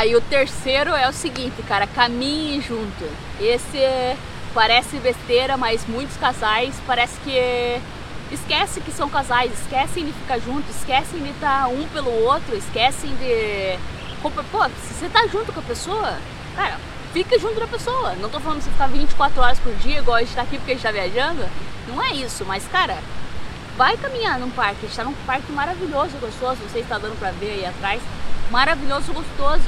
Aí o terceiro é o seguinte, cara, caminhe junto. Esse é, parece besteira, mas muitos casais parece que esquecem que são casais, esquecem de ficar junto, esquecem de estar um pelo outro, esquecem de. Pô, se você tá junto com a pessoa, cara, fica junto da pessoa. Não tô falando você ficar 24 horas por dia, igual a gente tá aqui porque a gente tá viajando. Não é isso, mas cara, vai caminhar num parque. A gente tá num parque maravilhoso, gostoso. Não sei se tá dando pra ver aí atrás. Maravilhoso, gostoso.